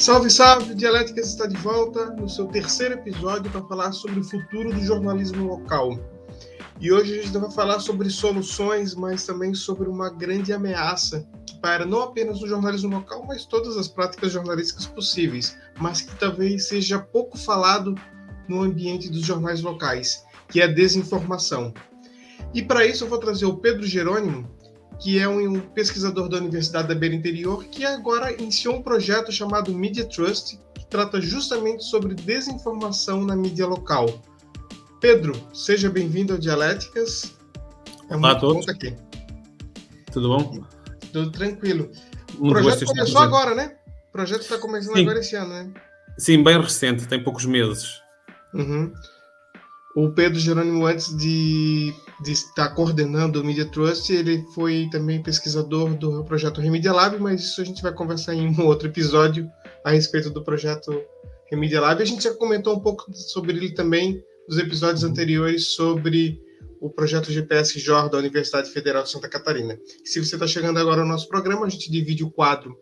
Salve, salve! Dialéticas está de volta no seu terceiro episódio para falar sobre o futuro do jornalismo local. E hoje a gente vai falar sobre soluções, mas também sobre uma grande ameaça que para não apenas o jornalismo local, mas todas as práticas jornalísticas possíveis, mas que talvez seja pouco falado no ambiente dos jornais locais, que é a desinformação. E para isso eu vou trazer o Pedro Jerônimo, que é um pesquisador da Universidade da Beira Interior, que agora iniciou um projeto chamado Media Trust, que trata justamente sobre desinformação na mídia local. Pedro, seja bem-vindo ao Dialéticas. É Olá a todos. Aqui. Tudo bom? Tudo tranquilo. O projeto começou agora, né? O projeto está começando Sim. agora esse ano, né? Sim, bem recente, tem poucos meses. Uhum. O Pedro Jerônimo, antes de, de, estar coordenando o Media Trust, ele foi também pesquisador do projeto Remedia Lab, mas isso a gente vai conversar em um outro episódio a respeito do projeto Remedia Lab. A gente já comentou um pouco sobre ele também nos episódios anteriores sobre o projeto GPS JOR da Universidade Federal de Santa Catarina. Se você está chegando agora ao nosso programa, a gente divide o quadro,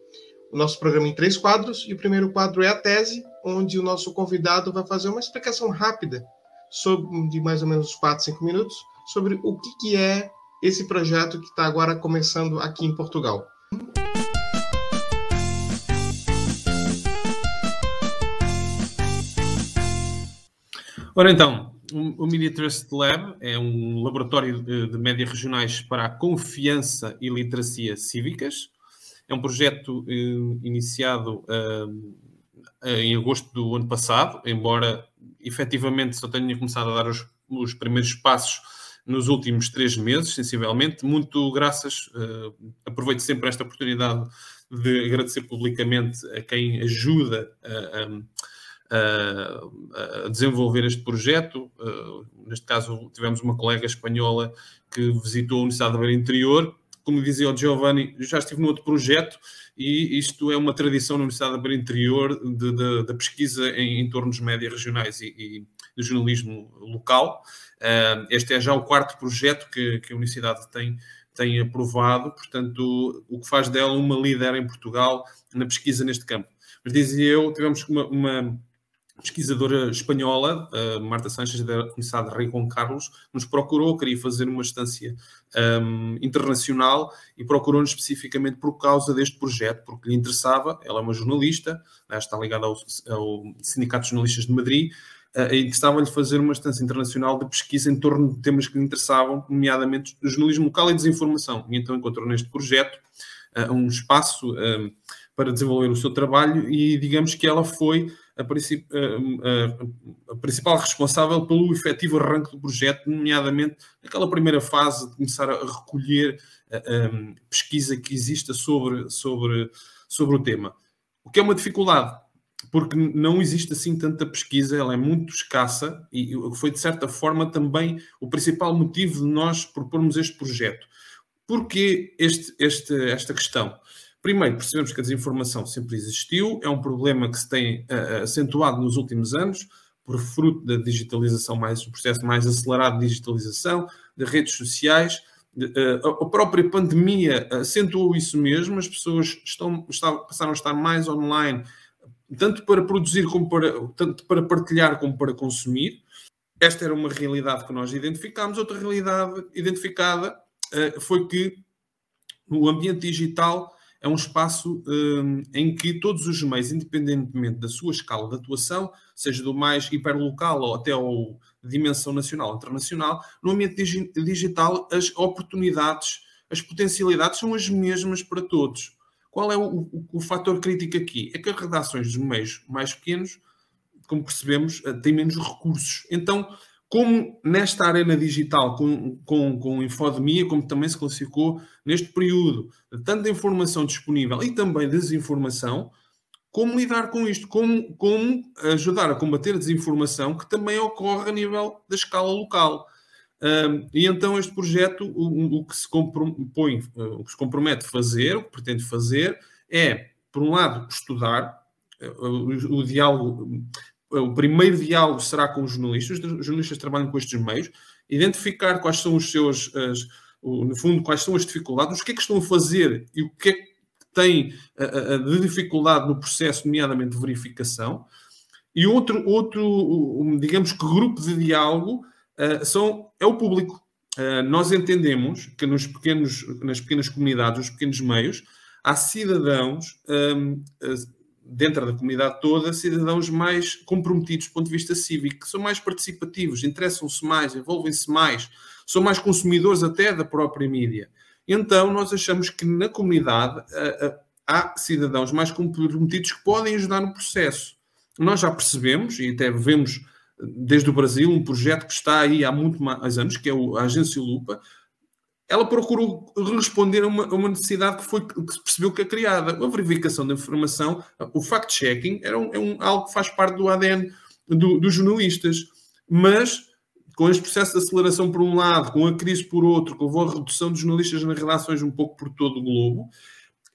o nosso programa em três quadros, e o primeiro quadro é a tese, onde o nosso convidado vai fazer uma explicação rápida sobre, de mais ou menos 4, 5 minutos, sobre o que, que é esse projeto que está agora começando aqui em Portugal. Ora então, o Media Trust Lab é um laboratório de, médias regionais para a confiança e literacia cívicas. É um projeto eh, iniciado eh, em agosto do ano passado, embora efetivamente só tenha começado a dar os, os primeiros passos nos últimos três meses, sensivelmente, muito graças, uh, aproveito sempre esta oportunidade de agradecer publicamente a quem ajuda a, a, a desenvolver este projeto. Uh, neste caso, tivemos uma colega espanhola que visitou a Universidade da Beira Interior. Como dizia o Giovanni, já estive no outro projeto e isto é uma tradição na Universidade da Beira Interior da pesquisa em entornos média regionais e, e do jornalismo local. Uh, este é já o quarto projeto que, que a Universidade tem, tem aprovado, portanto, o que faz dela uma líder em Portugal na pesquisa neste campo. Mas dizia eu, tivemos uma, uma pesquisadora espanhola, Marta Sanches, da Universidade de Rei Juan Carlos, nos procurou, queria fazer uma estância um, internacional e procurou-nos especificamente por causa deste projeto, porque lhe interessava, ela é uma jornalista, né, está ligada ao, ao Sindicato de Jornalistas de Madrid, uh, interessava-lhe fazer uma estância internacional de pesquisa em torno de temas que lhe interessavam, nomeadamente jornalismo local e desinformação. E então encontrou neste projeto uh, um espaço uh, para desenvolver o seu trabalho e digamos que ela foi a, princip a, a, principal responsável pelo efetivo arranque do projeto, nomeadamente naquela primeira fase de começar a recolher a, a pesquisa que exista sobre, sobre, sobre o tema. O que é uma dificuldade, porque não existe assim tanta pesquisa, ela é muito escassa e foi de certa forma também o principal motivo de nós propormos este projeto. Porquê este, este, esta questão? Primeiro, percebemos que a desinformação sempre existiu, é um problema que se tem uh, acentuado nos últimos anos, por fruto da digitalização, mais um processo mais acelerado de digitalização, de redes sociais. Uh, a própria pandemia acentuou isso mesmo, as pessoas estão, passaram a estar mais online, tanto para produzir como para, tanto para partilhar como para consumir. Esta era uma realidade que nós identificámos. Outra realidade identificada foi que no ambiente digital é um espaço um, em que todos os meios, independentemente da sua escala de atuação, seja do mais hiperlocal ou até ao dimensão nacional internacional, no ambiente digi digital as oportunidades, as potencialidades são as mesmas para todos. Qual é o, o, o fator crítico aqui? É que as redações dos meios mais pequenos, como percebemos, eh, têm menos recursos. Então, como nesta arena digital com, com, com infodemia, como também se classificou neste período tanta informação disponível e também desinformação, como lidar com isto? Como, como ajudar a combater a desinformação que também ocorre a nível da escala local? Um, e então este projeto, o, o, que se compõe, o que se compromete a fazer, o que pretende fazer, é, por um lado, estudar eh, o, o diálogo o primeiro diálogo será com os jornalistas, os jornalistas trabalham com estes meios, identificar quais são os seus, as, no fundo, quais são as dificuldades, o que é que estão a fazer e o que é que têm de dificuldade no processo, nomeadamente de verificação. E outro, outro digamos que grupo de diálogo são, é o público. nós entendemos que nos pequenos, nas pequenas comunidades, nos pequenos meios, há cidadãos um, dentro da comunidade toda, cidadãos mais comprometidos do ponto de vista cívico, que são mais participativos, interessam-se mais, envolvem-se mais, são mais consumidores até da própria mídia. Então, nós achamos que na comunidade há cidadãos mais comprometidos que podem ajudar no processo. Nós já percebemos, e até vemos desde o Brasil, um projeto que está aí há muito mais anos, que é a Agência Lupa, ela procurou responder a uma, a uma, necessidade que, foi, que se percebeu que é criada. A verificação da informação, o fact-checking, é, um, é um, algo que faz parte do ADN do, dos jornalistas. Mas, com este processo de aceleração por um lado, com a crise por outro, levou a redução dos jornalistas nas relações um pouco por todo o globo,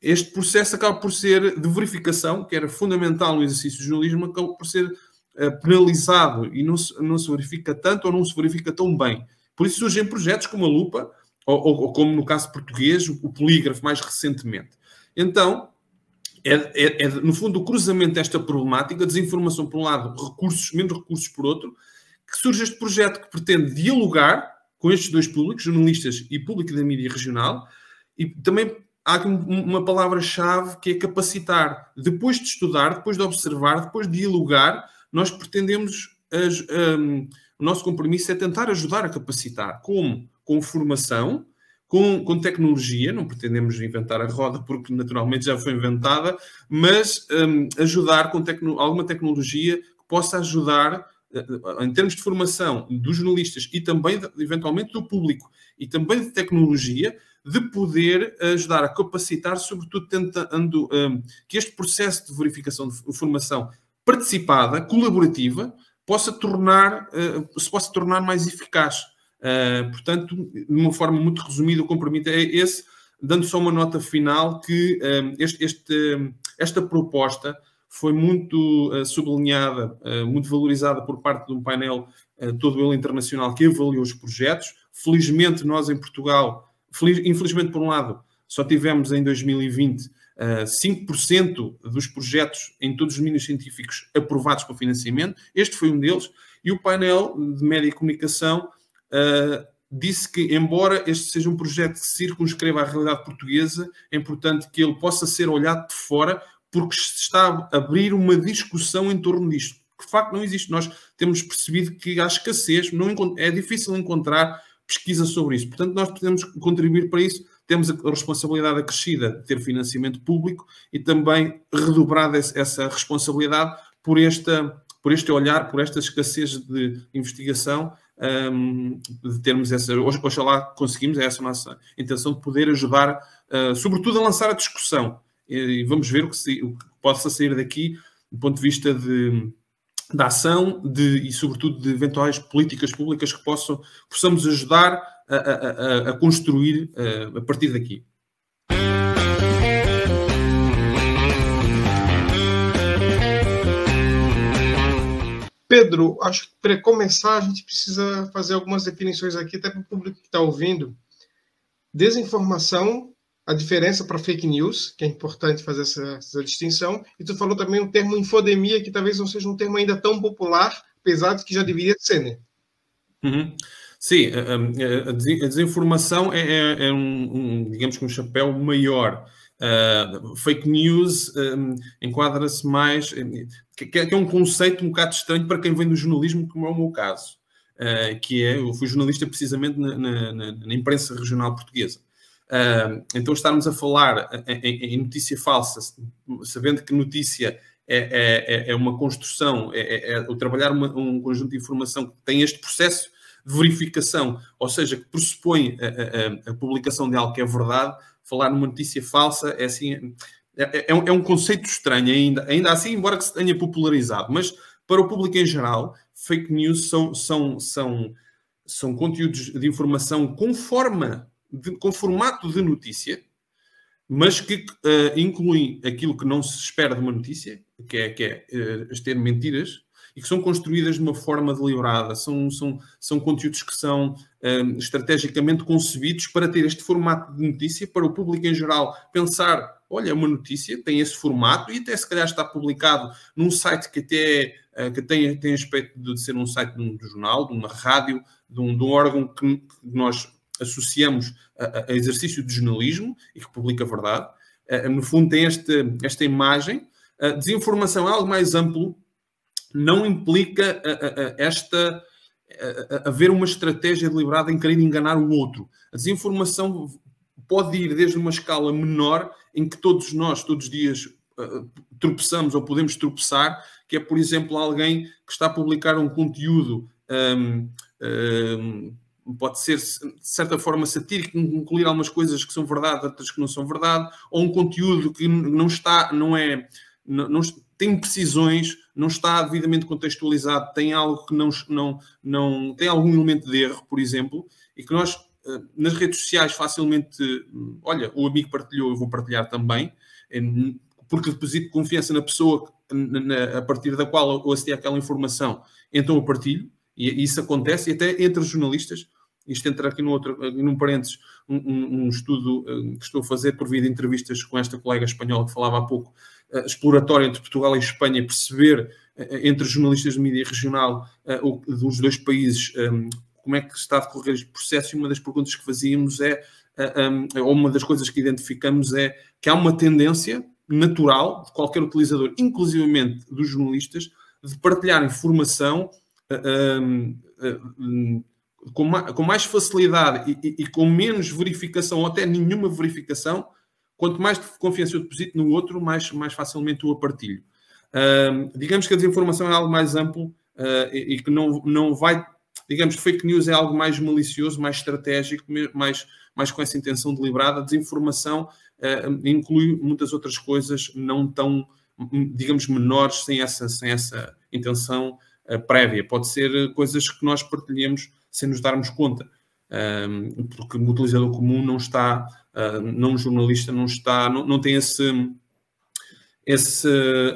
este processo acaba por ser de verificação, que era fundamental no exercício do jornalismo, acaba por ser uh, penalizado e não se, não se verifica tanto ou não se verifica tão bem. Por isso surgem projetos como a Lupa, ou, ou, como no caso português, o polígrafo mais recentemente. Então, é, é, é, no fundo o cruzamento desta problemática, desinformação por um lado, recursos, menos recursos por outro, que surge este projeto que pretende dialogar com estes dois públicos, jornalistas e público da mídia regional, e também há aqui uma palavra-chave que é capacitar. Depois de estudar, depois de observar, depois de dialogar, nós pretendemos, um, o nosso compromisso é tentar ajudar a capacitar. Como? Com formação, com, com, tecnologia, não pretendemos inventar a roda porque naturalmente já foi inventada, mas um, ajudar com tecno, alguma tecnologia que possa ajudar eh, em termos de formação dos jornalistas e também, eventualmente, do público e também de tecnologia, de poder ajudar a capacitar, sobretudo tentando um, que este processo de verificação de formação participada, colaborativa, possa tornar, uh, se possa tornar mais eficaz. Uh, portanto, de uma forma muito resumida, o compromisso é esse, dando só uma nota final que um, este, este, esta proposta foi muito uh, sublinhada, muito valorizada por parte de um painel todo ele internacional que avaliou os projetos. Felizmente, nós em Portugal, feliz, infelizmente por um lado, só tivemos em 2020 5% dos projetos em todos os domínios científicos aprovados para financiamento. Este foi um deles. E o painel de média e comunicação uh, disse que, embora este seja um projeto que circunscreva a realidade portuguesa, é importante que ele possa ser olhado de fora, porque se está a abrir uma discussão em torno disto. De facto não existe. Nós temos percebido que há escassez, não, é difícil encontrar pesquisa sobre isso. Portanto, nós podemos contribuir para isso. Temos a responsabilidade acrescida de ter financiamento público e também redobrada essa responsabilidade por, esta, por este olhar, por esta escassez de investigação um, de termos essa. Oxalá conseguimos, é essa a nossa intenção de poder ajudar, uh, sobretudo, a lançar a discussão. E, vamos ver o que, se, o que possa sair daqui do ponto de vista de, da ação de, e, sobretudo, de eventuais políticas públicas que possam, possamos ajudar a, a, a, a construir uh, a partir daqui. Pedro, acho que para começar a gente precisa fazer algumas definições aqui, até para o público que está ouvindo. Desinformação, a diferença para fake news, que é importante fazer essa, essa, distinção. E tu falou também o termo infodemia, que talvez não seja um termo ainda tão popular, apesar de que já deveria ser, né? Uhum. Sim, a, a, desinformação é, é, é um, um, digamos que um chapéu maior. Uh, fake news um, enquadra-se mais, que, que, é um conceito um bocado estranho para quem vem do jornalismo, como é o meu caso, uh, que é, eu fui jornalista precisamente na, na, na imprensa regional portuguesa. Uh, então estarmos a falar em, em, notícia falsa, sabendo que notícia é, é, é, é uma construção, é, é, é trabalhar uma, um conjunto de informação que tem este processo de verificação, ou seja, que pressupõe a, a, a publicação de algo que é verdade, falar numa notícia falsa é assim. É, é, é, um, é, um, conceito estranho ainda, ainda assim, embora que se tenha popularizado, mas para o público em geral, fake news são, são, são, são conteúdos de informação com forma, de, com formato de notícia, mas que uh, incluem aquilo que não se espera de uma notícia, que é, que é uh, ter mentiras, e que são construídas de uma forma deliberada. São, são, são conteúdos que são um, estrategicamente concebidos para ter este formato de notícia, para o público em geral pensar: olha, é uma notícia, tem esse formato e até se calhar está publicado num site que até uh, que tem, tem aspecto de ser um site de um, de jornal, de uma rádio, de um, de um órgão que, que nós associamos a, a, exercício de jornalismo e que publica a verdade. Uh, no fundo, tem este, esta imagem. Uh, desinformação é algo mais amplo, não implica esta haver uma estratégia deliberada em querer enganar o outro. A desinformação pode ir desde uma escala menor, em que todos nós, todos os dias, tropeçamos ou podemos tropeçar, que é, por exemplo, alguém que está a publicar um conteúdo. Um, um, pode ser de certa forma satírico, incluir algumas coisas que são verdade, outras que não são verdade, ou um conteúdo que não está, não é, não, não tem precisões, não está devidamente contextualizado, tem algo que não, não, não tem algum elemento de erro, por exemplo, e que nós eh, nas redes sociais facilmente, olha, o amigo partilhou, eu vou partilhar também, porque deposito confiança na pessoa a partir da qual eu assisti aquela informação, então eu partilho, e isso acontece, e até entre jornalistas, isto entra aqui no outro, num parênteses, um, um, um, estudo eh, que estou a fazer por via de entrevistas com esta colega espanhola que falava há pouco, uh, exploratório entre Portugal e Espanha, perceber uh, entre jornalistas de mídia regional dos dois países um, como é que está a decorrer este processo. E uma das perguntas que fazíamos é, ou uma das coisas que identificamos é que há uma tendência natural de qualquer utilizador, inclusivamente dos jornalistas, de partilhar informação com, mais, com mais facilidade e, com menos verificação, ou até nenhuma verificação, quanto mais confiança eu deposito no outro, mais, mais facilmente o partilho. Uh, digamos que a desinformação é algo mais amplo uh, e, e, que não, não vai, digamos, fake news é algo mais malicioso, mais estratégico, mais, mais com essa intenção deliberada. A desinformação uh, inclui muitas outras coisas não tão, digamos, menores, sem essa, sem essa intenção prévia. Pode ser coisas que nós partilhemos sem nos darmos conta. Porque o utilizador comum não está, uh, não jornalista, não está, não, não tem esse, esse,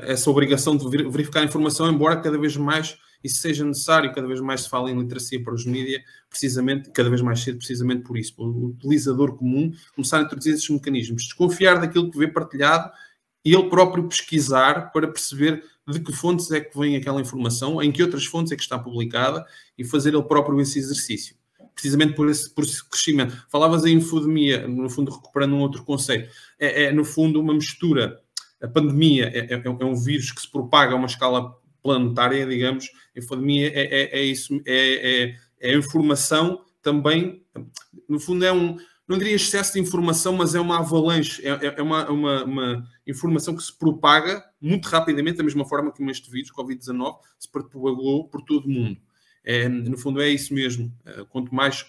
essa obrigação de verificar a informação, embora cada vez mais isso seja necessário, cada vez mais se fala em literacia para os mídias, precisamente, cada vez mais cedo, precisamente por isso, o utilizador comum começar a introduzir esses mecanismos, desconfiar daquilo que vê partilhado e ele próprio pesquisar para perceber de que fontes é que vem aquela informação, em que outras fontes é que está publicada e fazer ele próprio esse exercício. Precisamente por esse, por esse crescimento. Falavas em infodemia, no fundo, recuperando um outro conceito. É, é no fundo, uma mistura. A pandemia é, é, é, um vírus que se propaga a uma escala planetária, digamos. A infodemia é, é, é isso, é, é, é informação também. No fundo, é um não diria excesso de informação, mas é uma avalanche, é, é, uma, uma, uma, informação que se propaga muito rapidamente, da mesma forma que este vírus, Covid-19, se propagou por todo o mundo. É, no fundo, é isso mesmo. É, quanto mais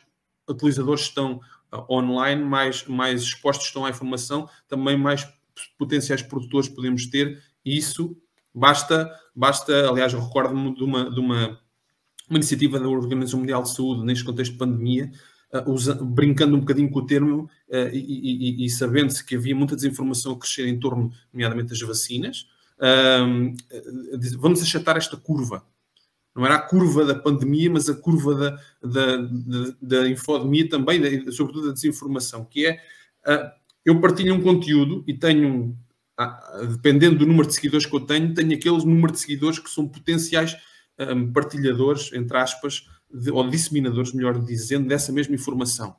utilizadores estão uh, online, mais, mais expostos estão à informação, também mais potenciais produtores podemos ter, e isso basta, basta aliás, eu recordo-me de uma, de uma, uma iniciativa da Organização Mundial de Saúde, neste contexto de pandemia, uh, usa, brincando um bocadinho com o termo uh, e, e, e sabendo-se que havia muita desinformação a crescer em torno, nomeadamente, das vacinas, uh, vamos achatar esta curva. Não era a curva da pandemia, mas a curva da, da, da, da infodemia também, da, sobretudo da desinformação, que é eu partilho um conteúdo e tenho, dependendo do número de seguidores que eu tenho, tenho aqueles número de seguidores que são potenciais um, partilhadores, entre aspas, de, ou disseminadores, melhor dizendo, dessa mesma informação.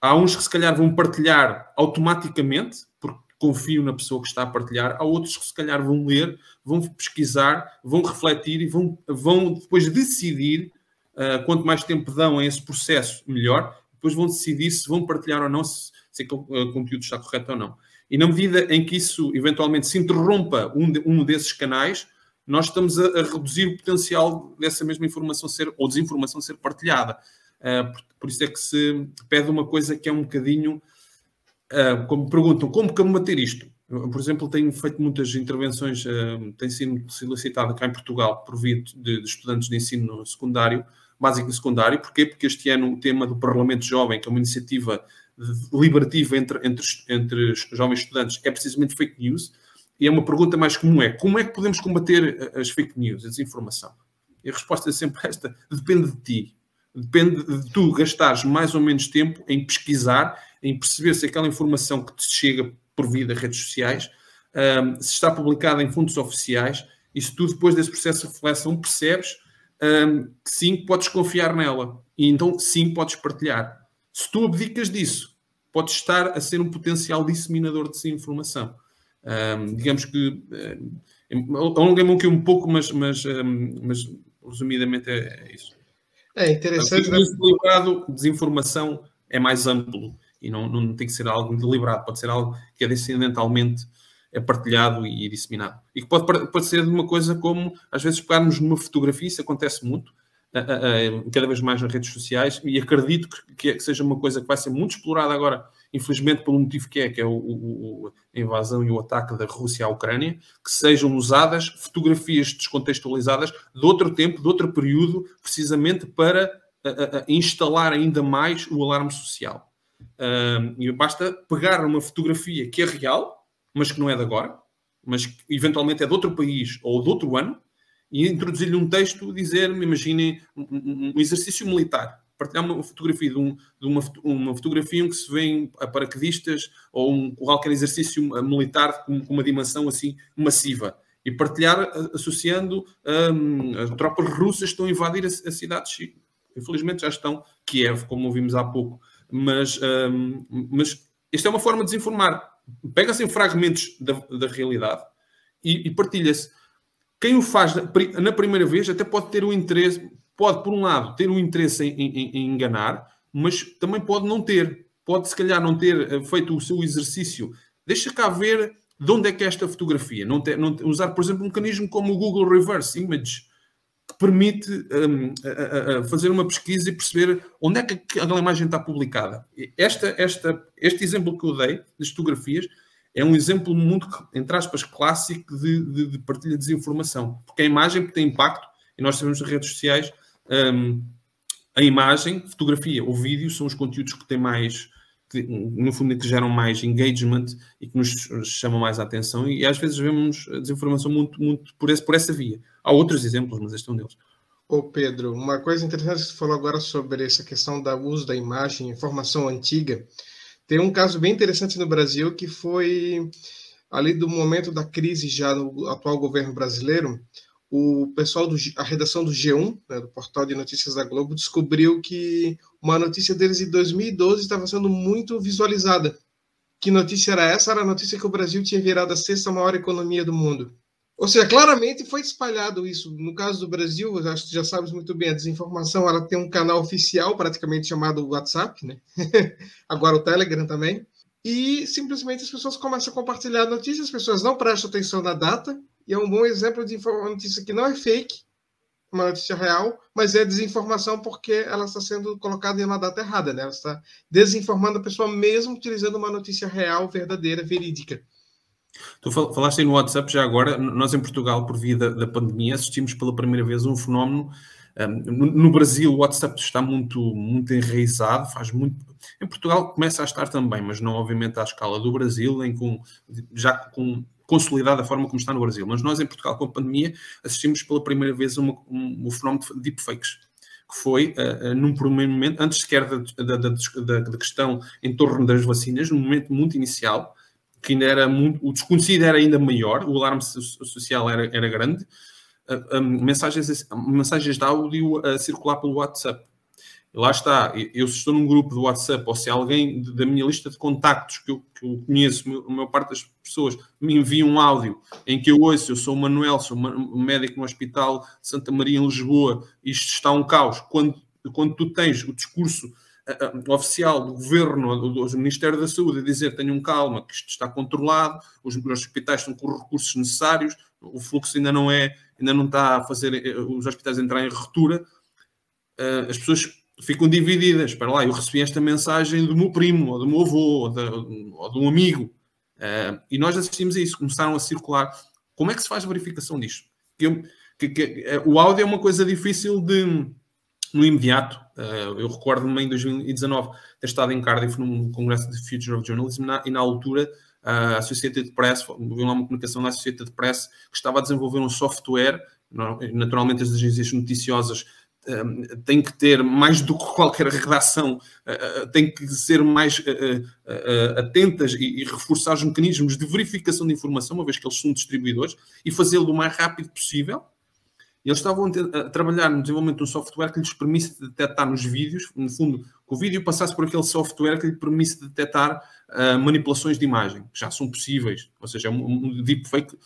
Há uns que se calhar vão partilhar automaticamente, porque confiam na pessoa que está a partilhar, há outros que se calhar vão ler, vão pesquisar, vão refletir e vão, vão depois decidir, uh, quanto mais tempo dão a esse processo, melhor, depois vão decidir se vão partilhar ou não, se, se o uh, conteúdo está correto ou não. E na medida em que isso eventualmente se interrompa um, de, um desses canais, nós estamos a, a, reduzir o potencial dessa mesma informação ser, ou desinformação ser partilhada. Uh, por, por, isso é que se pede uma coisa que é um bocadinho. Uh, como perguntam, como combater isto? Eu, por exemplo, tenho feito muitas intervenções, uh, tem sido solicitada cá em Portugal por via de, de, estudantes de ensino secundário, básico e secundário. Porquê? Porque este ano o tema do Parlamento Jovem, que é uma iniciativa liberativa entre, entre, entre jovens estudantes, é precisamente fake news e é uma pergunta mais comum, é como é que podemos combater as fake news, a desinformação? E a resposta é sempre esta, depende de ti. Depende de tu gastares mais ou menos tempo em pesquisar, em perceber se aquela informação que te chega por via das redes sociais, um, se está publicada em fundos oficiais, e se tu depois desse processo de reflexão percebes um, que sim, podes confiar nela. E então sim, podes partilhar. Se tu abdicas disso, podes estar a ser um potencial disseminador de desinformação. Um, digamos que um, alonguei-me aqui um pouco, mas, mas, um, mas resumidamente é, é, isso. É interessante. O deliberado desinformação é mais amplo e não, não tem que ser algo deliberado, pode ser algo que é descendentalmente é partilhado e disseminado. E que pode, pode ser uma coisa como, às vezes, pegarmos numa fotografia, isso acontece muito, cada vez mais nas redes sociais, e acredito que, que, seja uma coisa que vai ser muito explorada agora, infelizmente, pelo motivo que é, que é o, o, a invasão e o ataque da Rússia à Ucrânia, que sejam usadas fotografias descontextualizadas de outro tempo, de outro período, precisamente para instalar ainda mais o alarme social. E basta pegar uma fotografia que é real, mas que não é de agora, mas que eventualmente é de outro país ou de outro ano, e introduzir-lhe um texto, dizer-me, imaginem, um, um, exercício militar, partilhar uma fotografia de, um, de uma, uma, fotografia em que se vêem paraquedistas ou um, qualquer exercício militar com, com, uma dimensão assim massiva. E partilhar associando um, as tropas russas estão a invadir a, a cidade de Chico. Infelizmente já estão. Kiev, como ouvimos há pouco, mas, um, mas esta é uma forma de desinformar. Pega-se em fragmentos da, da realidade e, e partilha-se. Quem o faz na primeira vez até pode ter o interesse, pode, por um lado, ter o interesse em, em, em enganar, mas também pode não ter. Pode, se calhar, não ter eh, feito o seu exercício. Deixa cá ver de onde é que é esta fotografia. Não, ter, não usar, por exemplo, um mecanismo como o Google Reverse Image, permite um, a, a fazer uma pesquisa e perceber onde é que aquela imagem está publicada. Esta, esta, este exemplo que eu dei, das fotografias, é um exemplo muito, entre aspas, clássico de, de, de partilha de desinformação. Porque a imagem tem impacto, e nós sabemos nas redes sociais, um, a imagem, fotografia ou vídeo são os conteúdos que têm mais, que, no fundo, que geram mais engagement e que nos chamam mais a atenção. E às vezes vemos a desinformação muito, muito por, esse, por essa via. Há outros exemplos, mas este é um deles. Ô Pedro, uma coisa interessante que você falou agora sobre essa questão do uso da imagem, informação antiga. Tem um caso bem interessante no Brasil que foi ali do momento da crise já no atual governo brasileiro, o pessoal da redação do G1, né, do portal de notícias da Globo, descobriu que uma notícia deles de 2012 estava sendo muito visualizada. Que notícia era essa? Era a notícia que o Brasil tinha virado a sexta maior economia do mundo. Ou seja, claramente foi espalhado isso. No caso do Brasil, acho que já sabes muito bem, a desinformação ela tem um canal oficial, praticamente chamado WhatsApp, né? agora o Telegram também. E simplesmente as pessoas começam a compartilhar notícias, as pessoas não prestam atenção na data, e é um bom exemplo de uma notícia que não é fake, uma notícia real, mas é desinformação porque ela está sendo colocada em uma data errada, né? Ela está desinformando a pessoa mesmo utilizando uma notícia real, verdadeira, verídica. Tu falaste aí no WhatsApp já agora, nós em Portugal, por via da, da pandemia, assistimos pela primeira vez um fenómeno. Um, no, Brasil, o WhatsApp está muito, muito enraizado, faz muito. Em Portugal começa a estar também, mas não obviamente à escala do Brasil, em com, já com consolidada a forma como está no Brasil. Mas nós em Portugal, com a pandemia, assistimos pela primeira vez a um, um fenómeno de deepfakes que foi, uh, uh, num primeiro momento, antes sequer da, da, da, da, questão em torno das vacinas, num momento muito inicial, que ainda era muito, o desconhecido era ainda maior, o alarme social era, era grande, uh, mensagens, mensagens de áudio a circular pelo WhatsApp. E lá está, eu se estou num grupo do WhatsApp ou se alguém da minha lista de contactos que eu, que eu conheço, a maior parte das pessoas me envia um áudio em que eu ouço, eu sou o Manuel, sou médico no Hospital Santa Maria em Lisboa, isto está um caos. Quando, quando tu tens o discurso uh, oficial do governo, do, do, Ministério da Saúde, a dizer tenham calma, que isto está controlado, os, os hospitais estão com os recursos necessários, o fluxo ainda não é, ainda não está a fazer eh, os hospitais entrar em ruptura, uh, as pessoas ficam divididas. Para lá, eu recebi esta mensagem do meu primo, ou do meu avô, ou de, ou de um amigo. Uh, e nós assistimos a isso, começaram a circular. Como é que se faz a verificação disto? Que, que, que, o áudio é uma coisa difícil de no imediato. Uh, eu recordo-me em 2019 ter estado em Cardiff num congresso de Future of Journalism na, e na altura a Associated Press, viu lá uma comunicação da Associated Press que estava a desenvolver um software, naturalmente as agências noticiosas um, têm que ter mais do que qualquer redação, têm que ser mais atentas e, reforçar os mecanismos de verificação de informação, uma vez que eles são distribuidores, e fazê-lo o mais rápido possível. Eles estavam a, trabalhar no desenvolvimento de um software que lhes permite detectar nos vídeos, no fundo, que o vídeo passasse por aquele software que lhe permite detectar manipulações de imagem, que já são possíveis, ou seja, é um, um deepfake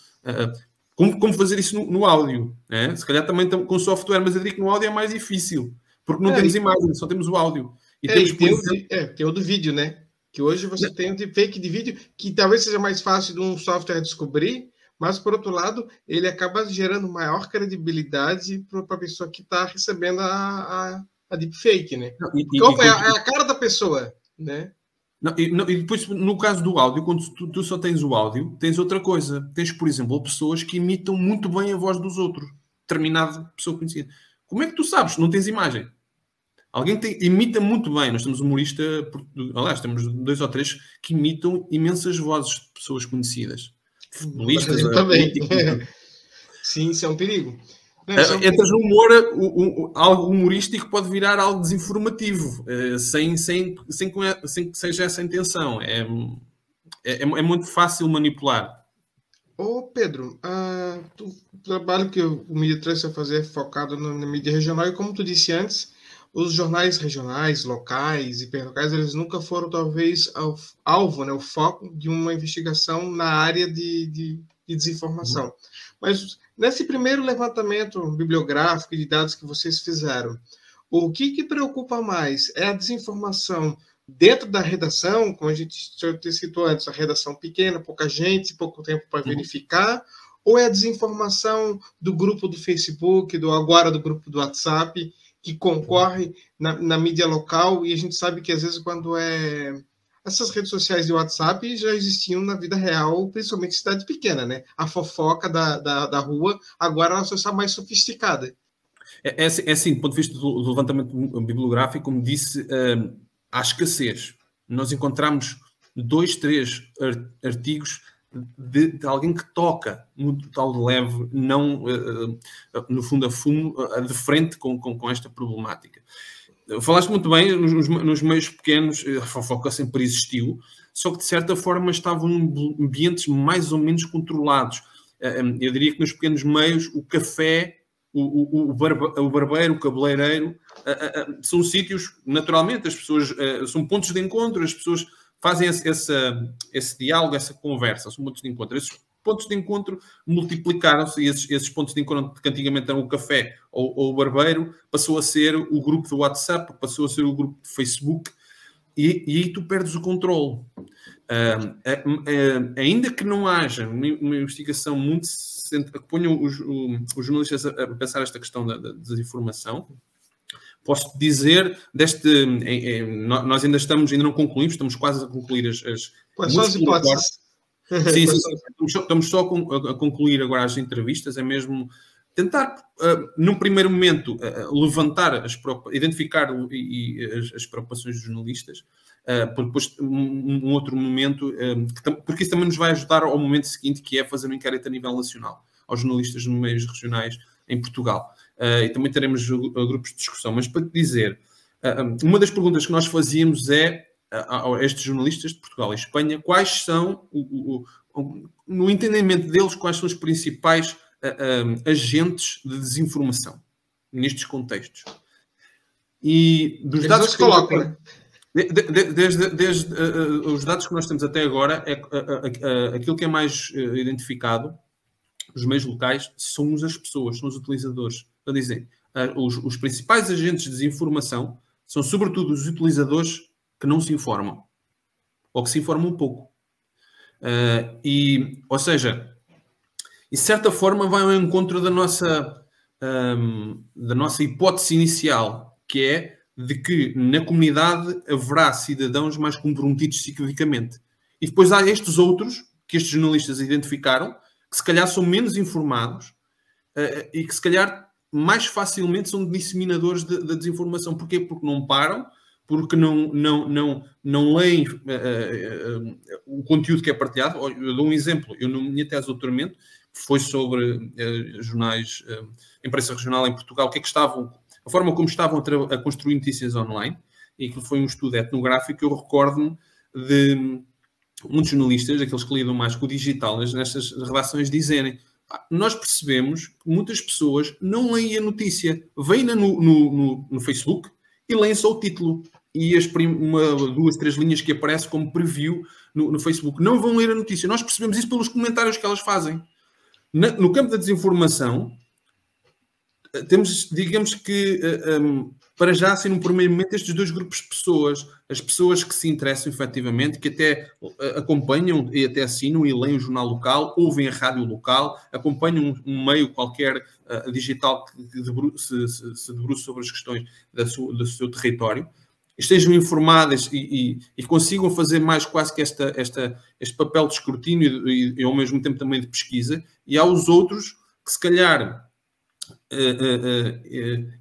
como, como fazer isso no, no áudio? Né? Se calhar também com software, mas eu digo que no áudio é mais difícil, porque não é, temos imagem, só temos o áudio. E é, temos, e tem, exemplo... o, é, tem o do vídeo, né? Que hoje você não. tem um fake de vídeo que talvez seja mais fácil de um software descobrir, mas por outro lado, ele acaba gerando maior credibilidade para a pessoa que está recebendo a, a, a deepfake, né? Não, e, e, é, a, é a cara da pessoa, né? Não, e, não, e, depois, no caso do áudio, quando tu, tu, só tens o áudio, tens outra coisa. Tens, por exemplo, pessoas que imitam muito bem a voz dos outros. Determinada pessoa conhecida. Como é que tu sabes? Não tens imagem. Alguém tem, imita muito bem. Nós temos um humorista, aliás, temos dois ou três que imitam imensas vozes de pessoas conhecidas. Futebolistas. Também. Sim, isso é um perigo. Não, é, Entras no humor, o, o, algo humorístico pode virar algo desinformativo, sem, sem, sem, sem que seja essa a intenção. É, é, é muito fácil manipular. Ô Pedro, uh, o trabalho que o Mídia trouxe a fazer é focado na, na, mídia regional, e como tu disse antes, os jornais regionais, locais e locais, eles nunca foram, talvez, alvo, né, o foco de uma investigação na área de, de, de desinformação. Uhum. Mas Nesse primeiro levantamento bibliográfico de dados que vocês fizeram, o que, que preocupa mais? É a desinformação dentro da redação, como a gente citou antes, a redação pequena, pouca gente, pouco tempo para uhum. verificar, ou é a desinformação do grupo do Facebook, do agora do grupo do WhatsApp, que concorre na, na mídia local, e a gente sabe que às vezes quando é essas redes sociais de WhatsApp já existiam na vida real, principalmente em cidade pequena, né? A fofoca da, da, da rua agora ela só está mais sofisticada. É, é, assim, é assim, do ponto de vista do, levantamento bibliográfico, como disse, uh, há escassez. Nós encontramos dois, três artigos de, de, alguém que toca no tal de leve, não, uh, uh, no fundo, a fumo, de frente com, com, com esta problemática. Falaste muito bem, nos, nos meios pequenos a fofoca sempre existiu, só que de certa forma estavam em ambientes mais ou menos controlados. Eh, eh, eu diria que nos pequenos meios o café, o, o, o, barba, o barbeiro, o cabeleireiro, eh, são sítios, naturalmente, as pessoas são pontos de encontro, as pessoas fazem esse, esse, esse diálogo, essa conversa, são pontos de encontro. Esses pontos de encontro multiplicaram-se e esses, esses, pontos de encontro que antigamente eram o café ou, ou, o barbeiro, passou a ser o grupo do WhatsApp, passou a ser o grupo do Facebook e, e aí tu perdes o controle. Uh, ainda que não haja uma, investigação muito que ponha os, os, jornalistas a, a, pensar esta questão da, da desinformação, posso dizer deste nós ainda estamos ainda não concluímos estamos quase a concluir as, as Quais são as hipóteses Sim, sim, sim. Estamos, só, a concluir agora as entrevistas, é mesmo tentar, uh, num primeiro momento, uh, levantar, as identificar e, e as, as, preocupações dos jornalistas, uh, depois um, um, outro momento, porque isso também nos vai ajudar ao momento seguinte, que é fazer um inquérito a nível nacional, aos jornalistas nos meios regionais em Portugal. E também teremos grupos de discussão. Mas para te dizer, uma das perguntas que nós fazíamos é a, estes jornalistas de Portugal e Espanha quais são, o, o, o, no entendimento deles, quais são os principais uh, agentes de desinformação nestes contextos. E dos dados que colocam, né? Desde, desde uh, os dados que nós temos até agora, é, uh, aquilo que é mais identificado, os meios locais, são as pessoas, são os utilizadores. Para dizer, os, os principais agentes de desinformação são sobretudo os utilizadores que não se informam. Ou que se informam um pouco. Uh, e, ou seja, e de certa forma vai ao encontro da nossa, um, da nossa hipótese inicial, que é de que na comunidade haverá cidadãos mais comprometidos ciclicamente. E depois há estes outros, que estes jornalistas identificaram, que se calhar são menos informados uh, e que se calhar mais facilmente são disseminadores da de, de desinformação. Porquê? Porque não param, porque não, não, não, não leem uh, uh, uh, o conteúdo que é partilhado. Eu dou um exemplo. Eu, na minha tese de doutoramento, foi sobre jornais, imprensa regional em Portugal, o que é que estavam, a forma como estavam a, a construir notícias online, e que foi um estudo etnográfico. Eu recordo-me de muitos jornalistas, aqueles que lidam mais com o digital, nestas redações, dizerem nós percebemos que muitas pessoas não leem a notícia, vêm no, no, no, no Facebook e leem só o título e as uma, duas, três linhas que aparecem como preview no, no, Facebook. Não vão ler a notícia. Nós percebemos isso pelos comentários que elas fazem. Na, no campo da desinformação, eh, temos, digamos que, uh, eh, um, ehm, para já, assim, num primeiro momento, estes dois grupos de pessoas, as pessoas que se interessam efetivamente, que até uh, acompanham e até assinam e leem o jornal local, ouvem a rádio local, acompanham um, meio qualquer uh, digital que, se, se, se debruça sobre as questões da sua, do seu território, estejam informadas e, e, e, consigam fazer mais quase que esta, esta, este papel de escrutínio e, e, ao mesmo tempo também de pesquisa, e há os outros que se calhar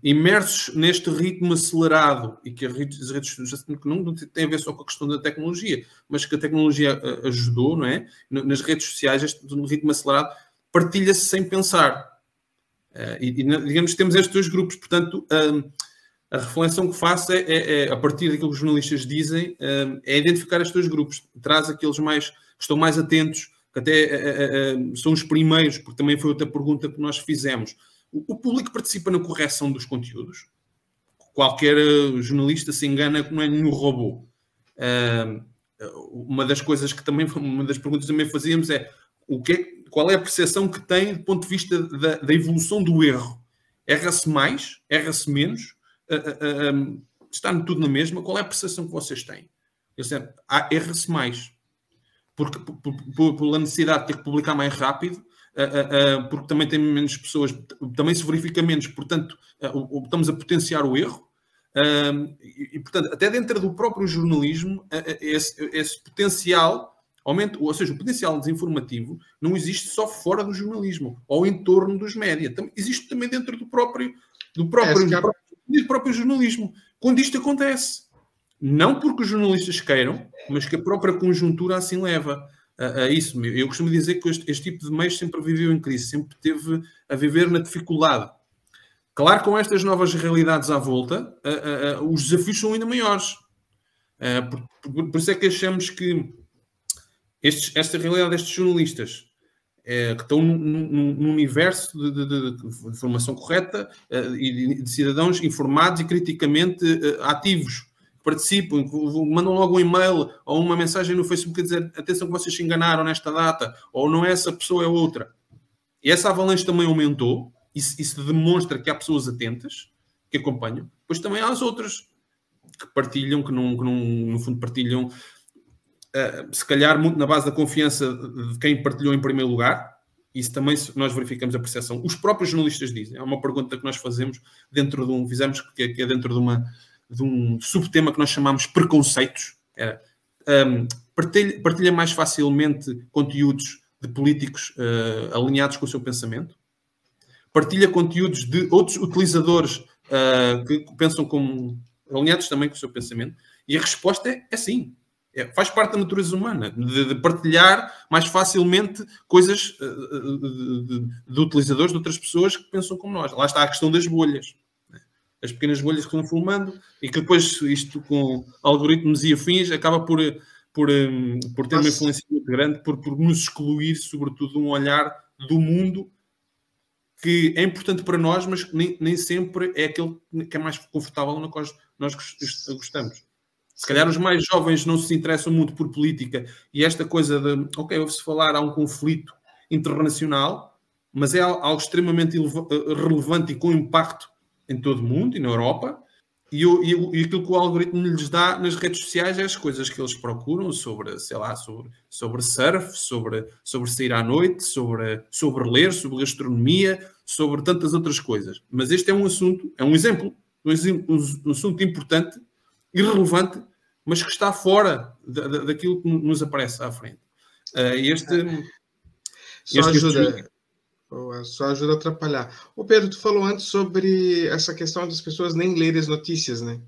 imersos neste ritmo acelerado e que as redes, sociais não tem a ver só com a questão da tecnologia, mas que a tecnologia ajudou, não é? Nas redes sociais, este ritmo acelerado partilha-se sem pensar. e, digamos temos estes dois grupos, portanto a reflexão que faço é, é, é, a partir daquilo que os jornalistas dizem, é identificar estes dois grupos, traz aqueles mais que estão mais atentos, que até é, são os primeiros, porque também foi outra pergunta que nós fizemos. O, público participa na correção dos conteúdos? Qualquer eh, jornalista se engana que não é nenhum robô. uma das coisas que também, uma das perguntas que também fazíamos é o que qual é a percepção que tem do ponto de vista da, da evolução do erro? Erra-se mais? Erra-se menos? uh, uh, está tudo na mesma, qual é a percepção que vocês têm? Erra-se mais. Porque, por, por, pela necessidade de ter que publicar mais rápido, porque também tem menos pessoas, também se verifica menos, portanto, estamos a potenciar o erro. E, portanto, até dentro do próprio jornalismo, esse, esse potencial aumenta, ou seja, o potencial desinformativo não existe só fora do jornalismo ou em torno dos média, existe também dentro do próprio do próprio, é, e do próprio jornalismo. Quando isto acontece, não porque os jornalistas queiram, mas que a própria conjuntura assim leva a, a isso. Eu costumo dizer que este, este, tipo de meios sempre viveu em crise, sempre teve a viver na dificuldade. Claro, com estas novas realidades à volta, a, a, os desafios são ainda maiores. Por, por, por, isso é que achamos que estes, esta realidade destes jornalistas é, que estão num, universo de, de, de, de, formação correta e de, cidadãos informados e criticamente ativos, participam, mandam logo um e-mail ou uma mensagem no Facebook a dizer atenção que vocês se enganaram nesta data, ou não é essa pessoa, é outra. E essa avalanche também aumentou, isso, isso demonstra que há pessoas atentas que acompanham, pois também há as outras que partilham, que, não, que não, no fundo partilham uh, se calhar muito na base da confiança de quem partilhou em primeiro lugar. Isso também nós verificamos a percepção. Os próprios jornalistas dizem. É uma pergunta que nós fazemos dentro de um, fizemos que é, dentro de, uma, de um subtema que nós chamamos preconceitos. Era, um, partilha, partilha, mais facilmente conteúdos de políticos uh, alinhados com o seu pensamento? Partilha conteúdos de outros utilizadores uh, que pensam como alinhados também com o seu pensamento? E a resposta é, é sim. É, faz parte da natureza humana, de, de partilhar mais facilmente coisas uh, de, de, de, utilizadores de outras pessoas que pensam como nós. Lá está a questão das bolhas. As pequenas bolhas que vão formando e que depois isto com algoritmos e afins acaba por, por, um, por ter uma influência muito grande, por, por nos excluir, sobretudo, um olhar do mundo que é importante para nós, mas nem, nem sempre é aquele que é mais confortável no qual nós gostamos. Se calhar os mais jovens não se interessam muito por política e esta coisa de, ok, ouve-se falar, há um conflito internacional, mas é algo extremamente eh, relevante e com impacto em todo o mundo e na Europa. E, e, e, aquilo que o algoritmo lhes dá nas redes sociais é as coisas que eles procuram sobre, sei lá, sobre, sobre surf, sobre, sobre sair à noite, sobre, sobre ler, sobre gastronomia, sobre tantas outras coisas. Mas este é um assunto, é um exemplo, um, um assunto importante irrelevante, mas que está fora da, da, daquilo que nos aparece à frente. Uh, este, só este ajuda. Só ajuda a atrapalhar. O Pedro, tu falou antes sobre essa questão das pessoas nem lerem as notícias, né?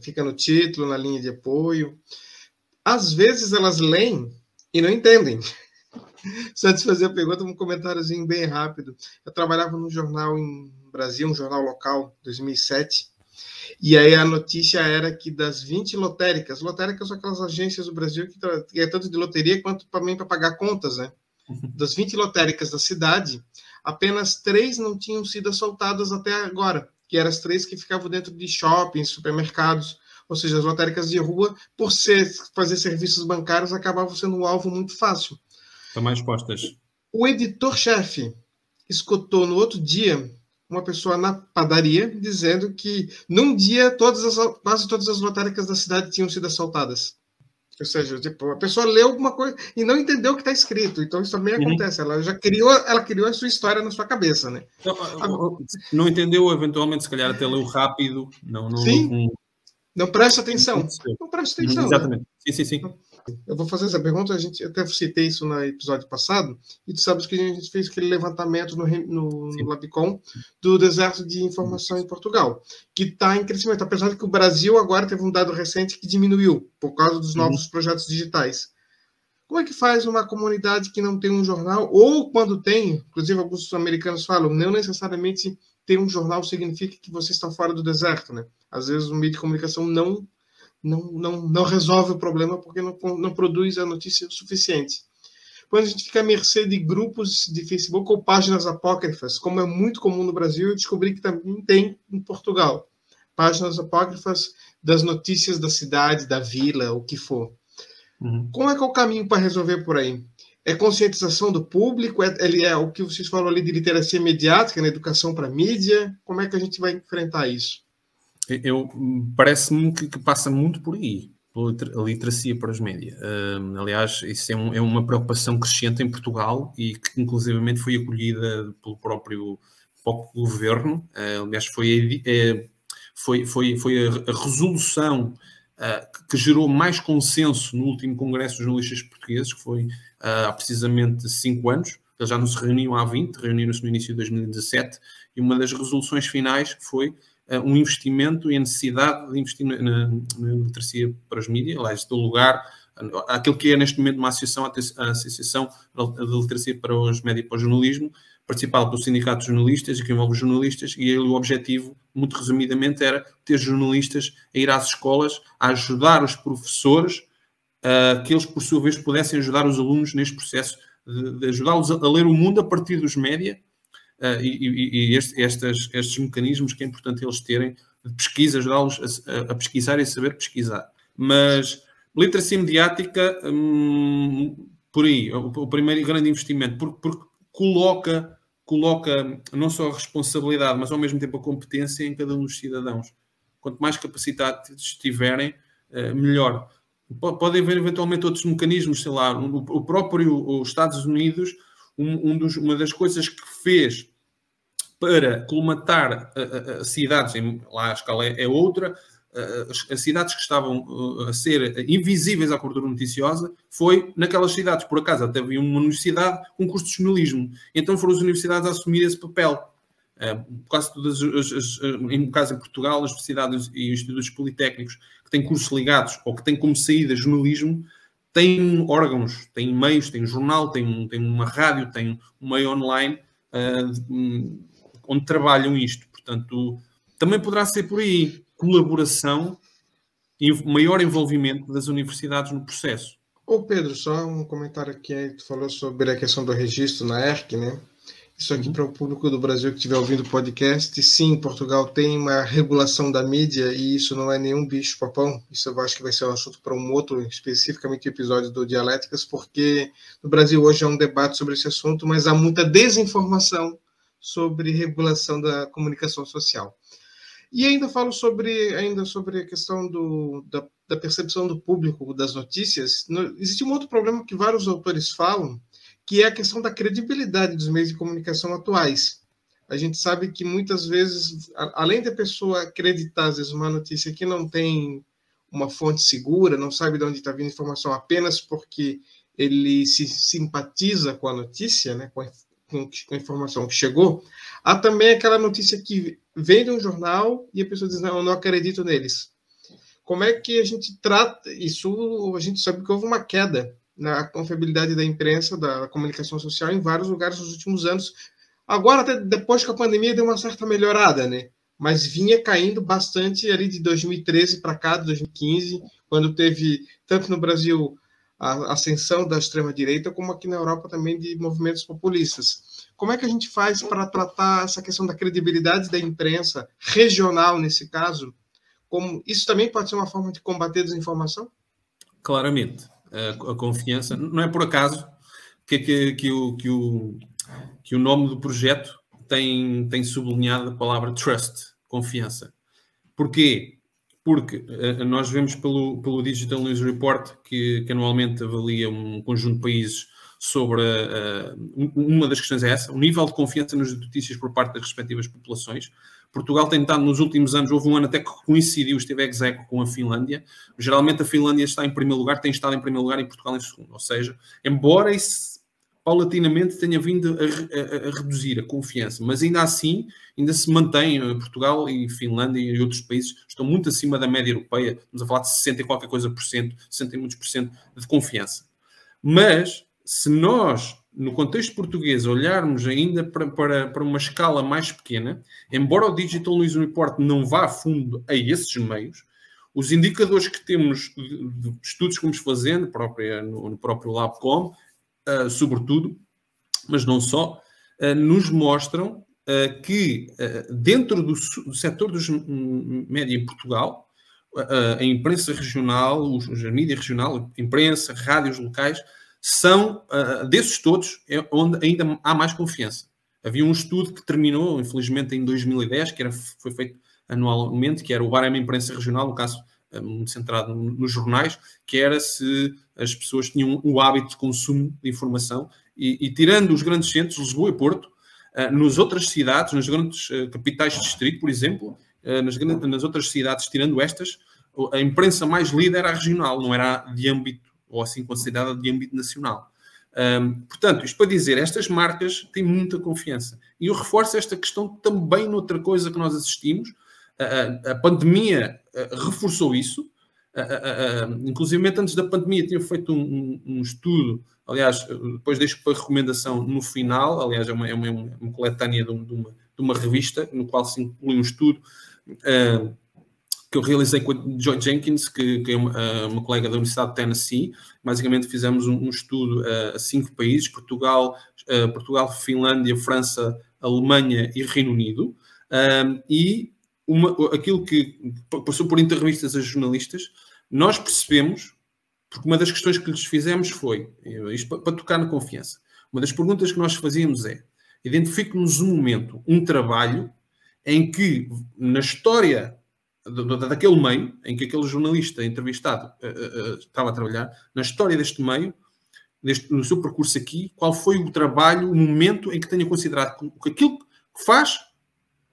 fica no título, na linha de apoio. Às vezes elas leem e não entendem. Só antes de fazer a pergunta, um comentáriozinho bem rápido. Eu trabalhava num jornal em Brasil, um jornal local, 2007, e aí a notícia era que das 20 lotéricas, lotéricas são aquelas agências do Brasil que, é tanto de loteria quanto também para pagar contas, né? Uhum. Das 20 lotéricas da cidade, apenas três não tinham sido assaltadas até agora, que eram as três que ficavam dentro de shoppings, supermercados, ou seja, as lotéricas de rua, por ser, fazer serviços bancários, acabavam sendo um alvo muito fácil. Estão mais postas. O editor-chefe escutou no outro dia uma pessoa na padaria dizendo que num dia todas as, quase todas as lotéricas da cidade tinham sido assaltadas. Ou seja, tipo, a pessoa leu alguma coisa e não entendeu o que está escrito. Então isso também uhum. acontece. Ela já criou, ela criou a sua história na sua cabeça, né? Não, não entendeu, eventualmente, se calhar até leu rápido. Não, não, Sim. Não, não presta atenção. Não presta atenção. Exatamente. Né? Sim, sim, sim. Eu vou fazer essa pergunta, a gente até citei isso no episódio passado, e tu sabes que a gente fez aquele levantamento no, no, no Labicom do deserto de informação em Portugal, que está em crescimento, apesar de que o Brasil agora teve um dado recente que diminuiu por causa dos uhum. novos uhum. projetos digitais. Como é que faz uma comunidade que não tem um jornal, ou quando tem, inclusive alguns americanos falam, não necessariamente ter um jornal significa que você está fora do deserto, né? Às vezes o meio de comunicação não não, não, não resolve o problema porque não, não produz a notícia suficiente. Quando a gente fica à mercê de grupos de Facebook ou páginas apócrifas, como é muito comum no Brasil, eu descobri que também tem em Portugal. Páginas apócrifas das notícias da cidade, da vila, o que for. Uhum. Como é que é o caminho para resolver por aí? É conscientização do público? É, ele é o que vocês falam ali de literacia mediática, na educação para mídia? Como é que a gente vai enfrentar isso? Eu parece-me que, que, passa muito por aí, pela literacia para os média. Uh, aliás, isso é, um, é, uma preocupação crescente em Portugal e que inclusivamente foi acolhida pelo próprio, próprio governo. Uh, aliás, foi, é, foi, foi, foi a, a resolução uh, que gerou mais consenso no último Congresso dos Jornalistas Portugueses, que foi há precisamente cinco anos. Eles já não se reuniam há 20, reuniram-se no início de 2017, e uma das resoluções finais foi um investimento e a necessidade de investir na, na, literacia para os mídias, aliás, do lugar, aquilo que é neste momento uma associação, a Associação de Literacia para os Médios e para o Jornalismo, participado pelo Sindicato de Jornalistas e que envolve jornalistas, e o objetivo, muito resumidamente, era ter jornalistas a ir às escolas a ajudar os professores, uh, que eles, por sua vez, pudessem ajudar os alunos neste processo de, de ajudá-los a, a, ler o mundo a partir dos média uh, e, e este, estes, estes mecanismos que é importante eles terem de pesquisa, ajudá-los a, a, pesquisar e saber pesquisar. Mas literacia mediática, hum, por aí, o, o, primeiro grande investimento, porque, porque coloca, coloca não só a responsabilidade, mas ao mesmo tempo a competência em cada um dos cidadãos. Quanto mais capacitados tiverem, uh, melhor. Podem haver eventualmente outros mecanismos, sei lá, o próprio os Estados Unidos, um, um dos, uma das coisas que fez para colmatar a, cidades, lá a escala é, é outra, as, cidades que estavam a ser invisíveis à cobertura noticiosa foi naquelas cidades, por acaso até havia uma universidade com curso de jornalismo, então foram as universidades a assumir esse papel. Quase todas as, as, em caso em Portugal, as universidades e institutos politécnicos que têm cursos ligados ou que têm como saída jornalismo têm órgãos, têm meios, têm jornal, têm, têm uma rádio, têm um meio online uh, onde trabalham isto. Portanto, também poderá ser por aí colaboração e maior envolvimento das universidades no processo. Ô Pedro, só um comentário aqui aí, tu falou sobre a questão do registro na ERC, né? Isso aqui uhum. para o público do Brasil que estiver ouvindo o podcast, sim, Portugal tem uma regulação da mídia e isso não é nenhum bicho papão. Isso eu acho que vai ser um assunto para um outro, especificamente episódio do Dialéticas, porque no Brasil hoje há um debate sobre esse assunto, mas há muita desinformação sobre regulação da comunicação social. E ainda falo sobre, ainda sobre a questão do, da, da percepção do público das notícias. No, existe um outro problema que vários autores falam, que é a questão da credibilidade dos meios de comunicação atuais. A gente sabe que muitas vezes, além da pessoa acreditar, às vezes, uma notícia que não tem uma fonte segura, não sabe de onde está vindo a informação apenas porque ele se simpatiza com a notícia, né, com, a, com, com a informação que chegou, há também aquela notícia que vem de um jornal e a pessoa diz, não, eu não acredito neles. como é que a gente trata isso? A gente sabe que houve uma queda na confiabilidade da imprensa, da comunicação social em vários lugares nos últimos anos. Agora, até depois que a pandemia deu uma certa melhorada, né? Mas vinha caindo bastante ali de 2013 para cá, de 2015, quando teve, tanto no Brasil, a ascensão da extrema-direita, como aqui na Europa também de movimentos populistas. Como é que a gente faz para tratar essa questão da credibilidade da imprensa regional, nesse caso? Como isso também pode ser uma forma de combater desinformação? Claramente. A, a confiança. Não é por acaso que, que, que, o, que, o, que o nome do projeto tem, tem sublinhado a palavra trust, confiança. Porquê? Porque uh, nós vemos pelo, pelo Digital News Report que, que anualmente avalia um conjunto de países sobre uh, uma das questões é essa, o nível de confiança nas notícias por parte das respectivas populações. Portugal tem estado nos últimos anos, houve um ano até que coincidiu, esteve execo com a Finlândia. Geralmente a Finlândia está em primeiro lugar, tem estado em primeiro lugar e Portugal em segundo. Ou seja, embora isso paulatinamente tenha vindo a, a, a, reduzir a confiança, mas ainda assim ainda se mantém eh, Portugal e Finlândia e outros países estão muito acima da média europeia, estamos a falar de 60 e qualquer coisa por cento, 60 e muitos por cento de confiança. Mas se nós, no contexto português, olharmos ainda para, para, para uma escala mais pequena, embora o Digital News Report não vá a fundo a esses meios, os indicadores que temos de, de estudos que vamos fazendo, própria, no, no próprio LabCom, uh, sobretudo, mas não só, uh, nos mostram uh, que dentro do, do setor dos média em Portugal, a imprensa regional, os, a mídia regional, imprensa, rádios locais, são, desses todos, é onde ainda há mais confiança. Havia um estudo que terminou, infelizmente, em 2010, que era, foi feito anualmente, que era o Barema Imprensa Regional, no caso muito centrado nos jornais, que era se as pessoas tinham o hábito de consumo de informação e, e tirando os grandes centros, Lisboa e Porto, uh, nas outras cidades, nas grandes uh, capitais de distrito, por exemplo, nas, nas outras cidades, tirando estas, a imprensa mais lida era a regional, não era de âmbito, ou assim considerada de âmbito nacional. Um, portanto, isto para dizer, estas marcas têm muita confiança. E eu reforço esta questão também noutra coisa que nós assistimos, a, pandemia reforçou isso. inclusive, antes da pandemia, tinha feito um, um, estudo. Aliás, depois deixo para recomendação no final. Aliás, é uma, é uma, uma coletânea de uma, de, uma, revista, no qual se inclui um estudo uh, que eu realizei com a Joy Jenkins, que, que é uma, uma, colega da Universidade de Tennessee. Basicamente, fizemos um, um estudo uh, a cinco países: Portugal, uh, Portugal, Finlândia, França, Alemanha e Reino Unido. e uma, aquilo que passou por entrevistas a jornalistas, nós percebemos, porque uma das questões que lhes fizemos foi, isto para, para tocar na confiança, uma das perguntas que nós fazíamos é, identifique-nos um momento, um trabalho, em que, na história daquele meio, em que aquele jornalista entrevistado uh, uh, uh, estava a trabalhar, na história deste meio, deste, no seu percurso aqui, qual foi o trabalho, o momento em que tenha considerado que aquilo que faz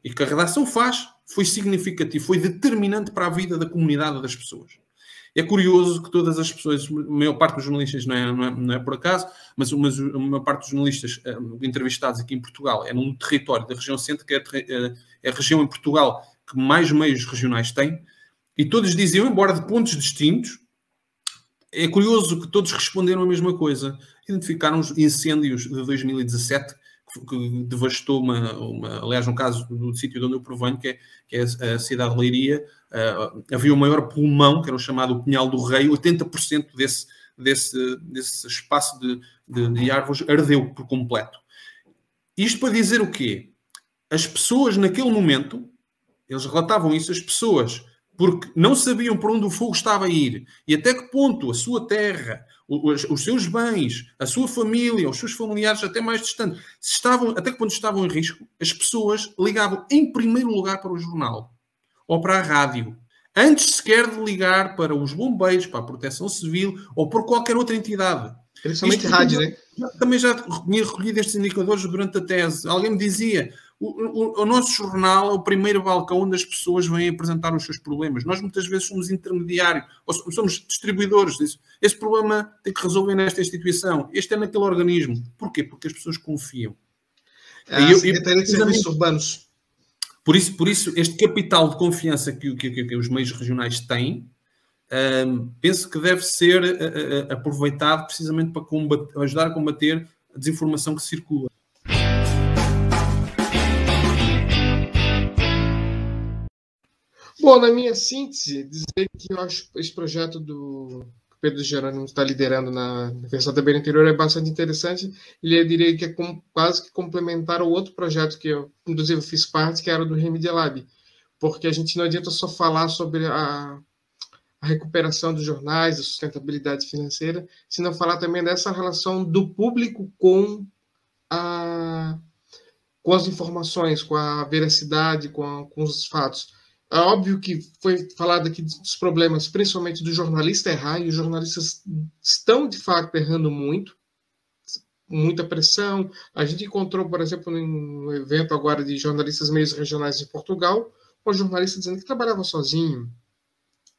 e que a redação faz foi significativo, foi determinante para a vida da comunidade das pessoas. É curioso que todas as pessoas, a maior parte dos jornalistas não é, não é, não é por acaso, mas, mas, a maior parte dos jornalistas uh, entrevistados aqui em Portugal é num território da região centro, que é, uh, é a região em Portugal que mais meios regionais tem, e todos diziam, embora de pontos distintos, é curioso que todos responderam a mesma coisa. Identificaram os incêndios de 2017 que devastou uma, uma, aliás, um caso do sítio de onde eu provenho, que é, que é a cidade de Leiria, uh, havia o maior pulmão, que era o chamado Pinhal do Rei, 80% desse, desse, desse espaço de, de, de, árvores ardeu por completo. Isto para dizer o quê? As pessoas naquele momento, eles relatavam isso, as pessoas, porque não sabiam para onde o fogo estava a ir e até que ponto a sua terra, os, os, seus bens, a sua família, os seus familiares até mais distantes, estavam, até que ponto estavam em risco, as pessoas ligavam em primeiro lugar para o jornal ou para a rádio, antes sequer de ligar para os bombeiros, para a proteção civil ou por qualquer outra entidade. Principalmente rádio, né? Também já tinha recolhido estes indicadores durante a tese. Alguém me dizia, o, o, o, nosso jornal é o primeiro balcão onde as pessoas vêm apresentar os seus problemas. Nós muitas vezes somos intermediários, ou somos distribuidores disso. Esse problema tem que resolver nesta instituição, este é naquele organismo. Porquê? Porque as pessoas confiam. É a Secretaria de Serviços Urbanos. Por isso, por isso, este capital de confiança que, que, que os meios regionais têm penso que deve ser uh, aproveitado precisamente para combater, ajudar a combater a desinformação que circula. Bom, na minha síntese, dizer que eu acho esse projeto do Pedro Jerônimo está liderando na Universidade da Beira Interior é bastante interessante. Ele, eu diria que é com, quase que complementar o outro projeto que eu, inclusive, fiz parte, que era do Remedia Lab. Porque a gente não adianta só falar sobre a, a recuperação dos jornais, a sustentabilidade financeira, se não falar também dessa relação do público com a com as informações, com a veracidade, com, a, com os fatos. É óbvio que foi falado aqui dos problemas, principalmente do jornalista errar, e os jornalistas estão, de fato, errando muito, muita pressão. A gente encontrou, por exemplo, no evento agora de jornalistas meios regionais de Portugal, um jornalista dizendo que trabalhava sozinho,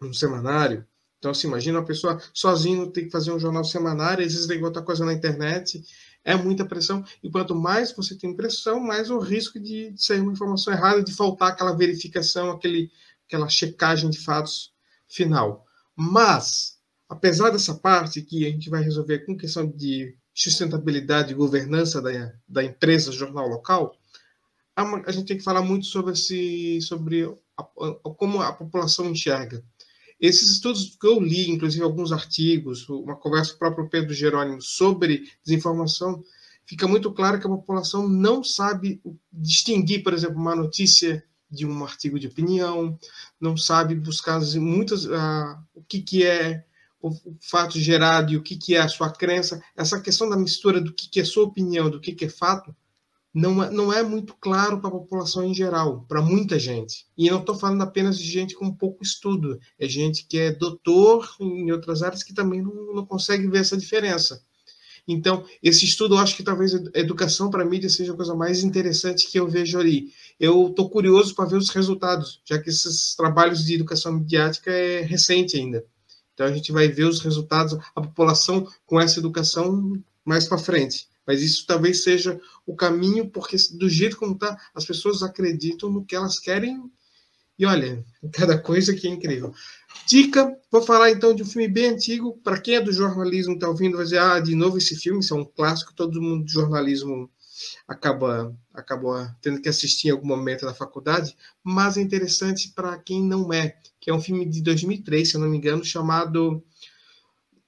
num semanário. Então, se assim, imagina uma pessoa sozinho tem que fazer um jornal semanário, às vezes tem que botar coisa na internet, é muita pressão. E quanto mais você tem pressão, mais o risco de sair uma informação errada, de faltar aquela verificação, aquele, aquela checagem de fatos final. Mas, apesar dessa parte que a gente vai resolver com questão de sustentabilidade e governança da, da empresa jornal local, a, a gente tem que falar muito sobre, esse, sobre a, a, como a população enxerga. Esses estudos que eu li, inclusive alguns artigos, uma conversa com o próprio Pedro Jerônimo sobre desinformação, fica muito claro que a população não sabe distinguir, por exemplo, uma notícia de um artigo de opinião, não sabe buscar muitas uh, o que, que é o fato gerado e o que, que é a sua crença. Essa questão da mistura do que, que é sua opinião, do que, que é fato, não é, não é muito claro para a população em geral, para muita gente. E não estou falando apenas de gente com pouco estudo, é gente que é doutor em outras áreas que também não, não consegue ver essa diferença. Então, esse estudo, eu acho que talvez a educação para mídia seja a coisa mais interessante que eu vejo ali. Eu estou curioso para ver os resultados, já que esses trabalhos de educação midiática é recente ainda. Então, a gente vai ver os resultados, a população com essa educação mais para frente. Mas isso talvez seja o caminho, porque do jeito como está, as pessoas acreditam no que elas querem. E olha, cada coisa que é incrível. Dica: vou falar então de um filme bem antigo. Para quem é do jornalismo, está ouvindo, vai dizer: ah, de novo esse filme, isso é um clássico, todo mundo do jornalismo acaba, acaba tendo que assistir em algum momento da faculdade, mas é interessante para quem não é, que é um filme de 2003, se eu não me engano, chamado.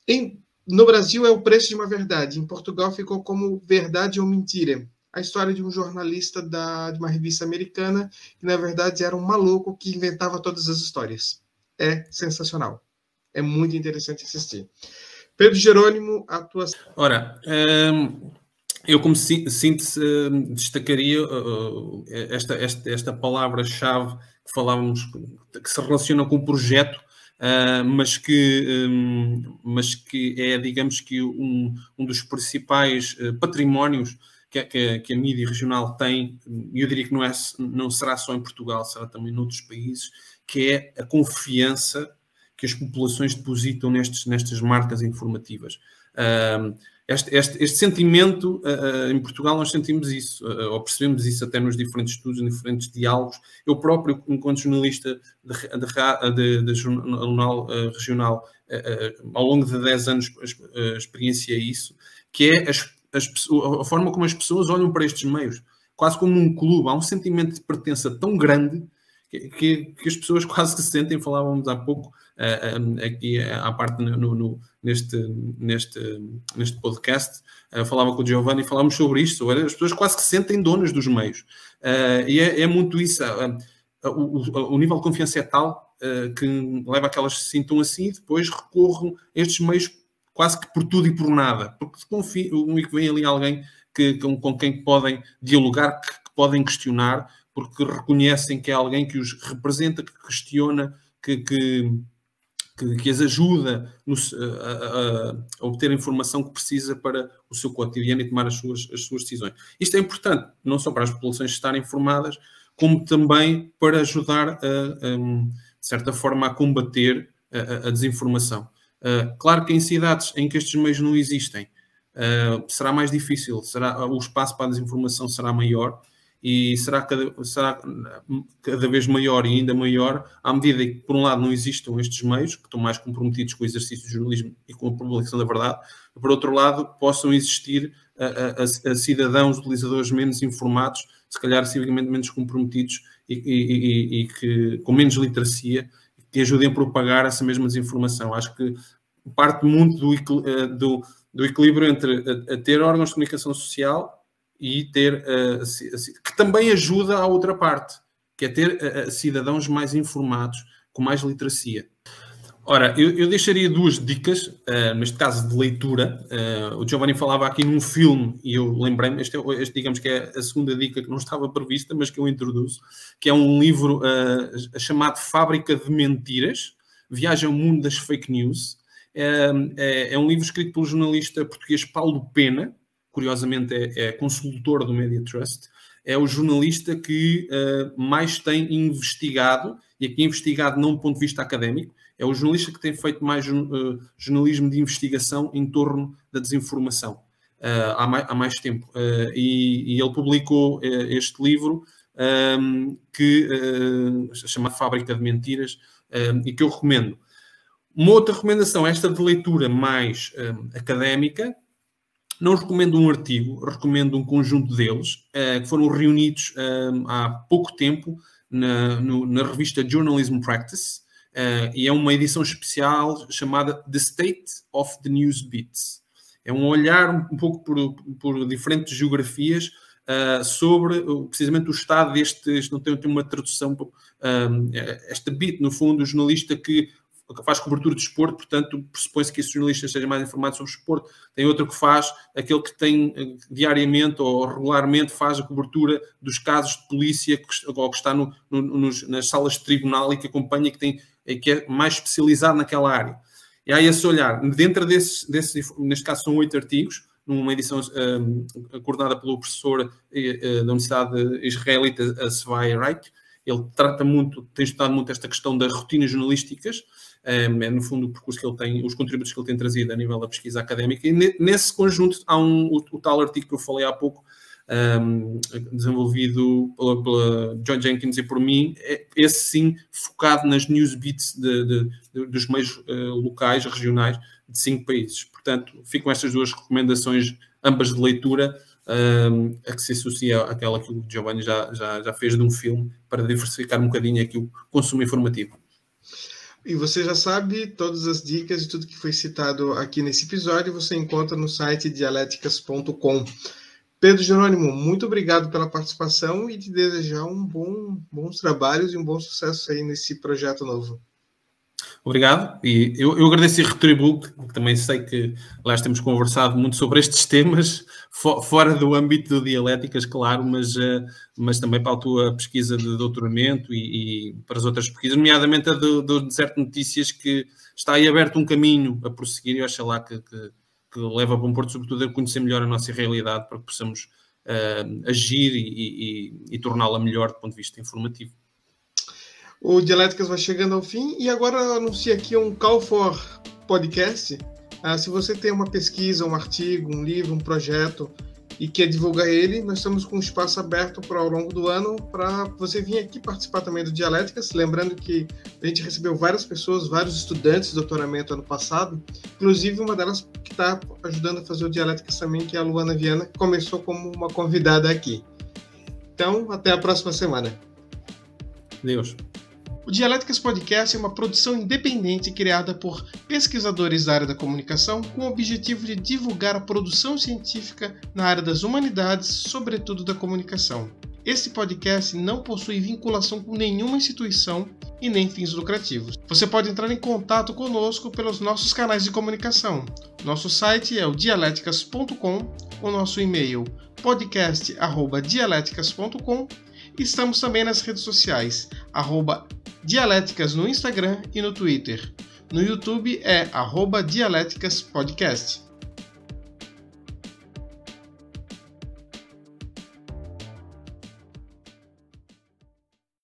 Em, no Brasil é o preço de uma verdade, em Portugal ficou como verdade ou mentira. A história de um jornalista da, de uma revista americana que, na verdade, era um maluco que inventava todas as histórias. É sensacional. É muito interessante assistir. Pedro Jerônimo, a tua. Ora, hum, eu, como síntese, hum, destacaria uh, esta, esta, esta palavra-chave que falávamos, que se relaciona com o projeto Uh, mas, que, um, mas que é, digamos que, um, um dos principais uh, patrimónios que, que, que, a mídia regional tem, e eu diria que não, é, não será só em Portugal, será também noutros países, que é a confiança que as populações depositam nestes, nestas marcas informativas. Uh, este, este, este sentimento, uh, em Portugal, nós sentimos isso, uh, ou percebemos isso até nos diferentes estudos, nos diferentes diálogos. Eu próprio, enquanto jornalista de, de, de, jornal uh, regional, ao longo de 10 anos experienciei isso, que é as, as, a forma como as pessoas olham para estes meios, quase como um clube. Há um sentimento de pertença tão grande que, que, que as pessoas quase que se sentem, falávamos há pouco, aqui à parte no, no neste, neste, neste podcast, falava com o Giovanni e falámos sobre isto, as pessoas quase que se sentem donas dos meios. E é, é, muito isso. O, o, nível de confiança é tal que leva a que elas se sintam assim e depois recorram a estes meios quase que por tudo e por nada. Porque confiam que vem ali alguém que, com, com quem podem dialogar, que, que podem questionar, porque reconhecem que é alguém que os representa, que questiona, que, que, que, que as ajuda no, a, a, obter a informação que precisa para o seu cotidiano e tomar as suas, as suas decisões. Isto é importante, não só para as populações estarem informadas, como também para ajudar, a, a, de certa forma, a combater a, desinformação. Claro que em cidades em que estes meios não existem, será mais difícil, será, o espaço para a desinformação será maior e será cada, será cada vez maior e ainda maior à medida que, por um lado, não existam estes meios, que estão mais comprometidos com o exercício de jornalismo e com a publicação da verdade, e, por outro lado, possam existir a, a, a cidadãos, utilizadores menos informados, se calhar civicamente menos comprometidos e, e, e, e, que, com menos literacia, que ajudem a propagar essa mesma desinformação. Acho que parte muito do, eh, do, do equilíbrio entre a, a ter órgãos de comunicação social e ter uh, que também ajuda à outra parte, que é ter uh, cidadãos mais informados, com mais literacia. Ora, eu, eu deixaria duas dicas, uh, neste caso de leitura. o Giovanni falava aqui num filme, e eu lembrei-me, este, é este, digamos que é a segunda dica que não estava prevista, mas que eu introduzo, que é um livro chamado Fábrica de Mentiras, Viagem ao Mundo das Fake News. É, é, é um livro escrito pelo jornalista português Paulo Pena, curiosamente é, é consultor do Media Trust, é o jornalista que uh, mais tem investigado, e aqui investigado não do ponto de vista académico, é o jornalista que tem feito mais uh, jornalismo de investigação em torno da desinformação uh, há, mais, há, mais, tempo. E, e, ele publicou este livro um, ehm, que uh, chamado Fábrica de Mentiras um, ehm, e que eu recomendo. Uma outra recomendação, esta de leitura mais um, ehm, académica, não recomendo um artigo, recomendo um conjunto deles, uh, que foram reunidos um, há pouco tempo na, no, na, revista Journalism Practice, uh, e é uma edição especial chamada The State of the News Beats. É um olhar um, pouco por, por, diferentes geografias uh, sobre precisamente o estado deste, não tem, tem uma tradução, um, esta beat, no fundo, o jornalista que que faz cobertura de esporte, portanto, pressupõe-se que esse jornalista seja mais informado sobre esporte. Tem outro que faz, aquele que tem eh, diariamente ou regularmente faz a cobertura dos casos de polícia que, ou que está no, no, nos, nas salas de tribunal e que acompanha, que, tem, que é mais especializado naquela área. E há esse olhar. Dentro desses, desses neste caso são oito artigos, numa edição um, eh, coordenada pelo professor uh, da Universidade Israelita Svai Reich. Ele trata muito, tem estudado muito esta questão das rotinas jornalísticas é, no fundo, o percurso que ele tem, os contributos que ele tem trazido a nível da pesquisa académica. E nesse conjunto há um, o, o tal artigo que eu falei há pouco, um, desenvolvido pela, pela, John Jenkins e por mim, é, esse sim focado nas news beats de, de, de, dos meios uh, locais, regionais, de cinco países. Portanto, ficam estas duas recomendações, ambas de leitura, um, a que se associa àquela que o Giovanni já, já, já fez de um filme, para diversificar um bocadinho aqui o consumo informativo. E você já sabe, todas as dicas e tudo que foi citado aqui nesse episódio você encontra no site dialéticas.com. Pedro Jerônimo, muito obrigado pela participação e te desejar um bom, bons trabalhos e um bom sucesso aí nesse projeto novo. Obrigado. E eu, eu agradeço e retribuo, que também sei que, aliás, temos conversado muito sobre estes temas, fora do âmbito de dialéticas, claro, mas, uh, mas também para a tua pesquisa de doutoramento e, e para as outras pesquisas, nomeadamente a do, Deserto Notícias, que está aí aberto um caminho a prosseguir e acho lá que, que, que leva a bom porto, sobretudo, a conhecer melhor a nossa realidade para que possamos uh, agir e, e, e torná-la melhor do ponto de vista informativo. O Dialéticas vai chegando ao fim e agora eu anuncio aqui um Call for Podcast. Ah, se você tem uma pesquisa, um artigo, um livro, um projeto e quer divulgar ele, nós estamos com um espaço aberto para ao longo do ano para você vir aqui participar também do Dialéticas. Lembrando que a gente recebeu várias pessoas, vários estudantes de doutoramento ano passado, inclusive uma delas que está ajudando a fazer o Dialéticas também, que é a Luana Viana, que começou como uma convidada aqui. Então, até a próxima semana. Deus. O Dialéticas Podcast é uma produção independente criada por pesquisadores da área da comunicação com o objetivo de divulgar a produção científica na área das humanidades, sobretudo da comunicação. Este podcast não possui vinculação com nenhuma instituição e nem fins lucrativos. Você pode entrar em contato conosco pelos nossos canais de comunicação. Nosso site é o dialéticas.com, o nosso e-mail podcast@dialéticas.com. Estamos também nas redes sociais, arroba Dialéticas no Instagram e no Twitter. No YouTube é arroba Dialéticas Podcast.